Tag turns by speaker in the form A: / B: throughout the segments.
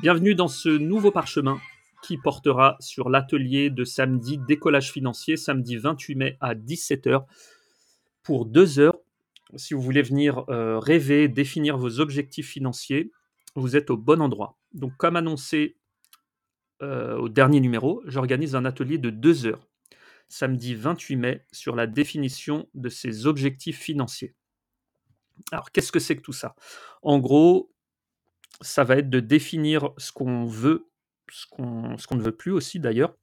A: Bienvenue dans ce nouveau parchemin qui portera sur l'atelier de samedi décollage financier, samedi 28 mai à 17h pour deux heures. Si vous voulez venir euh, rêver, définir vos objectifs financiers, vous êtes au bon endroit. Donc comme annoncé euh, au dernier numéro, j'organise un atelier de deux heures, samedi 28 mai, sur la définition de ces objectifs financiers. Alors qu'est-ce que c'est que tout ça? En gros, ça va être de définir ce qu'on veut, ce qu'on, ce qu'on ne veut plus aussi d'ailleurs,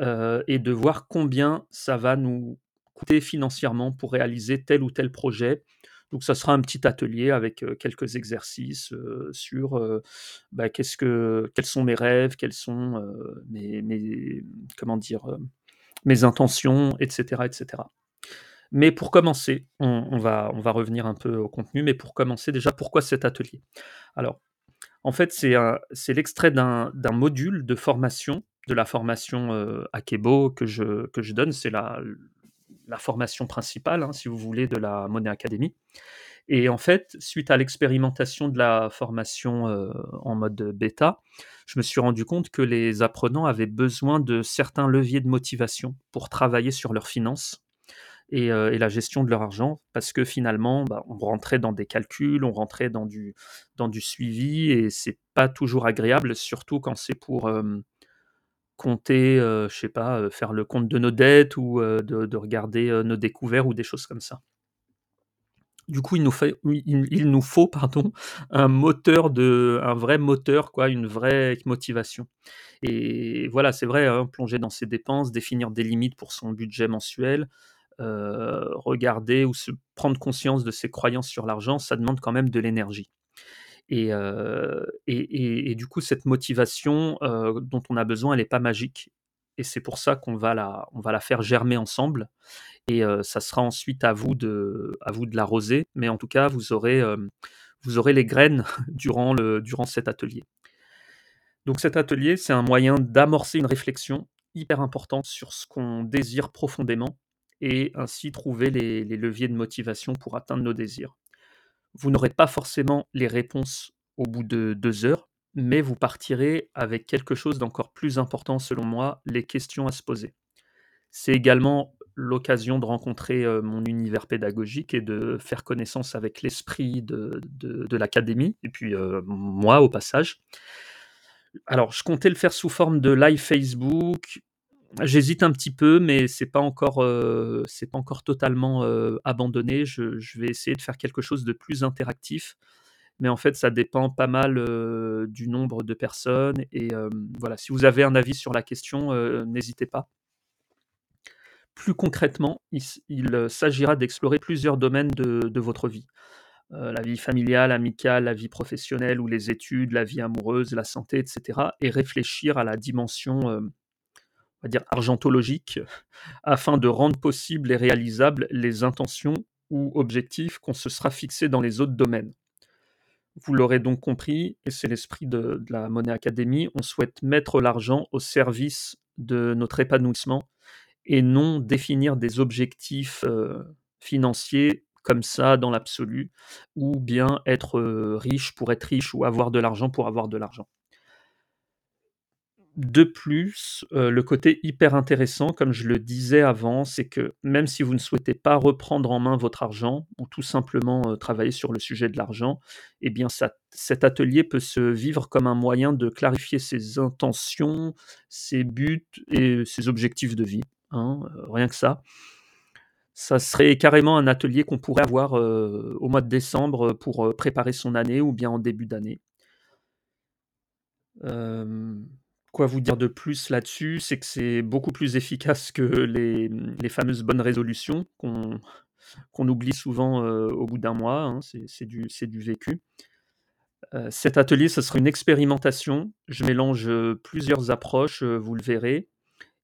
A: euh, et de voir combien ça va nous coûter financièrement pour réaliser tel ou tel projet. Donc ça sera un petit atelier avec quelques exercices sur bah, qu'est-ce que, quels sont mes rêves, quels sont mes, comment dire, mes intentions, etc., etc. Mais pour commencer, on, on, va, on va revenir un peu au contenu, mais pour commencer déjà, pourquoi cet atelier? Alors, en fait, c'est l'extrait d'un module de formation, de la formation euh, Akebo que je, que je donne. C'est la, formation principale, hein, si vous voulez, de la Monnaie Academy. Et en fait, suite à l'expérimentation de la formation euh, en mode bêta, je me suis rendu compte que les apprenants avaient besoin de certains leviers de motivation pour travailler sur leurs finances euh, et, la gestion de leur argent, parce que finalement, bah, on rentrait dans des calculs, on rentrait dans du, dans du suivi, et c'est pas toujours agréable, surtout quand c'est pour compter, euh, je sais pas, faire le compte de nos dettes ou de, de, regarder nos découvertes ou des choses comme ça. Du coup, il nous, faut pardon, un moteur de, un vrai moteur, quoi, une vraie motivation. Et voilà, c'est vrai, hein, plonger dans ses dépenses, définir des limites pour son budget mensuel, regarder ou se prendre conscience de ses croyances sur l'argent, ça demande quand même de l'énergie. Et, du coup, cette motivation dont on a besoin, elle n'est pas magique. Et c'est pour ça qu'on va la, faire germer ensemble. Et ça sera ensuite à vous de, l'arroser. Mais en tout cas, vous aurez, les graines durant cet atelier. Donc cet atelier, c'est un moyen d'amorcer une réflexion hyper importante sur ce qu'on désire profondément et ainsi trouver les, leviers de motivation pour atteindre nos désirs. Vous n'aurez pas forcément les réponses au bout de deux heures, mais vous partirez avec quelque chose d'encore plus important selon moi, les questions à se poser. C'est également l'occasion de rencontrer euh, mon univers pédagogique et de faire connaissance avec l'esprit de, l'académie, et puis euh, moi au passage. Alors, je comptais le faire sous forme de live Facebook, J'hésite un petit peu, mais c'est pas euh, pas encore totalement euh, abandonné. Je, vais essayer de faire quelque chose de plus interactif, mais en fait, ça dépend pas mal euh, du nombre de personnes. Et voilà, si vous avez un avis sur la question, n'hésitez pas. Plus concrètement, il, il s'agira d'explorer plusieurs domaines de, de votre vie. la vie familiale, amicale, la vie professionnelle ou les études, la vie amoureuse, la santé, etc. Et réfléchir à la dimension on va dire argentologique, afin de rendre possibles et réalisables les intentions ou objectifs qu'on se sera fixés dans les autres domaines. Vous l'aurez donc compris, et c'est l'esprit de, la Monnaie Académie, on souhaite mettre l'argent au service de notre épanouissement et non définir des objectifs euh, financiers comme ça dans l'absolu, ou bien être euh, riche pour être riche ou avoir de l'argent pour avoir de l'argent. De plus, euh, le côté hyper intéressant, comme je le disais avant, c'est que même si vous ne souhaitez pas reprendre en main votre argent ou tout simplement euh, travailler sur le sujet de l'argent, eh bien cet atelier peut se vivre comme un moyen de clarifier ses intentions, ses buts et ses objectifs de vie. Hein, euh, rien que ça. Ça serait carrément un atelier qu'on pourrait avoir au mois de décembre pour préparer son année ou bien en début d'année. Quoi vous dire de plus là-dessus C'est que c'est beaucoup plus efficace que les, les fameuses bonnes résolutions qu'on qu'on oublie souvent euh, au bout d'un mois. Hein, c'est du, du, vécu. Euh, cet atelier, ce sera une expérimentation. Je mélange euh, plusieurs approches, vous le verrez.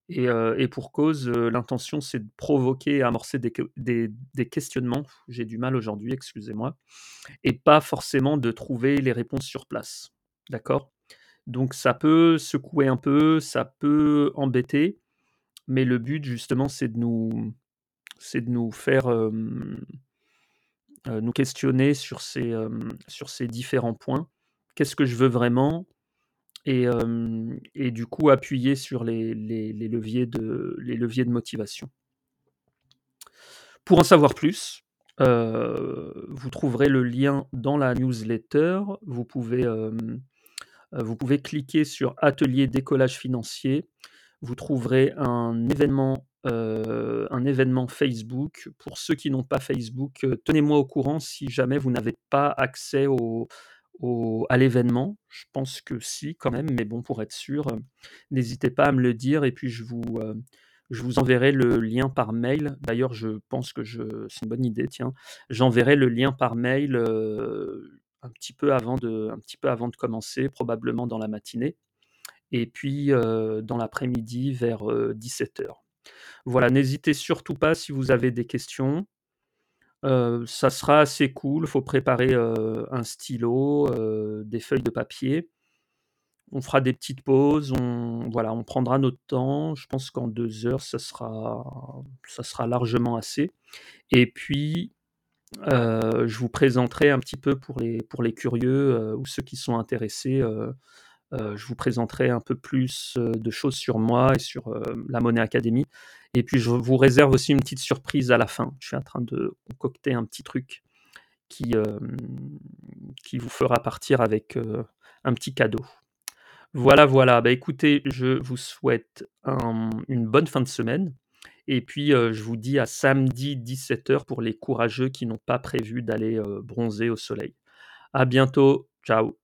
A: Et, et pour cause, l'intention, c'est de provoquer amorcer des, des, des questionnements. J'ai du mal aujourd'hui, excusez-moi. Et pas forcément de trouver les réponses sur place. D'accord? Donc ça peut secouer un peu, ça peut embêter, mais le but justement c'est de nous faire, heu, nous questionner sur ces, différents points. Qu'est-ce que je veux vraiment? Et et du coup appuyer sur les leviers de les leviers de motivation. Pour en savoir plus, heu, vous trouverez le lien dans la newsletter. Vous pouvez, vous pouvez cliquer sur atelier décollage financier. Vous trouverez un événement, heu, un événement Facebook. Pour ceux qui n'ont pas Facebook, heu, tenez-moi au courant si jamais vous n'avez pas accès au à l'événement. Je pense que si quand même, mais bon pour être sûr, n'hésitez pas à me le dire et puis je vous, je vous enverrai le lien par mail. D'ailleurs, je pense que je c'est une bonne idée, tiens. J'enverrai le lien par mail, un petit peu avant de un petit peu avant de commencer, probablement dans la matinée et puis, heu, dans l'après-midi vers, heu, 17:00. Voilà, n'hésitez surtout pas si vous avez des questions. Heu, ça sera assez cool, faut préparer, un stylo, des feuilles de papier. On fera des petites pauses, on voilà, on prendra notre temps. Je pense qu'en 2 heures, ça sera ça sera largement assez et puis, heu, je vous présenterai un petit peu pour les pour les curieux, heu, ou ceux qui sont intéressés, heu, je vous présenterai un peu plus, de choses sur moi et sur, la Money Academy et puis je vous réserve aussi une petite surprise à la fin. Je suis en train de concocter un petit truc qui, qui vous fera partir avec, un petit cadeau. Voilà, voilà. Bah, écoutez, je vous souhaite un une bonne fin de semaine et puis, je vous dis à samedi 17:00 pour les courageux qui n'ont pas prévu d'aller, bronzer au soleil. À bientôt. Ciao.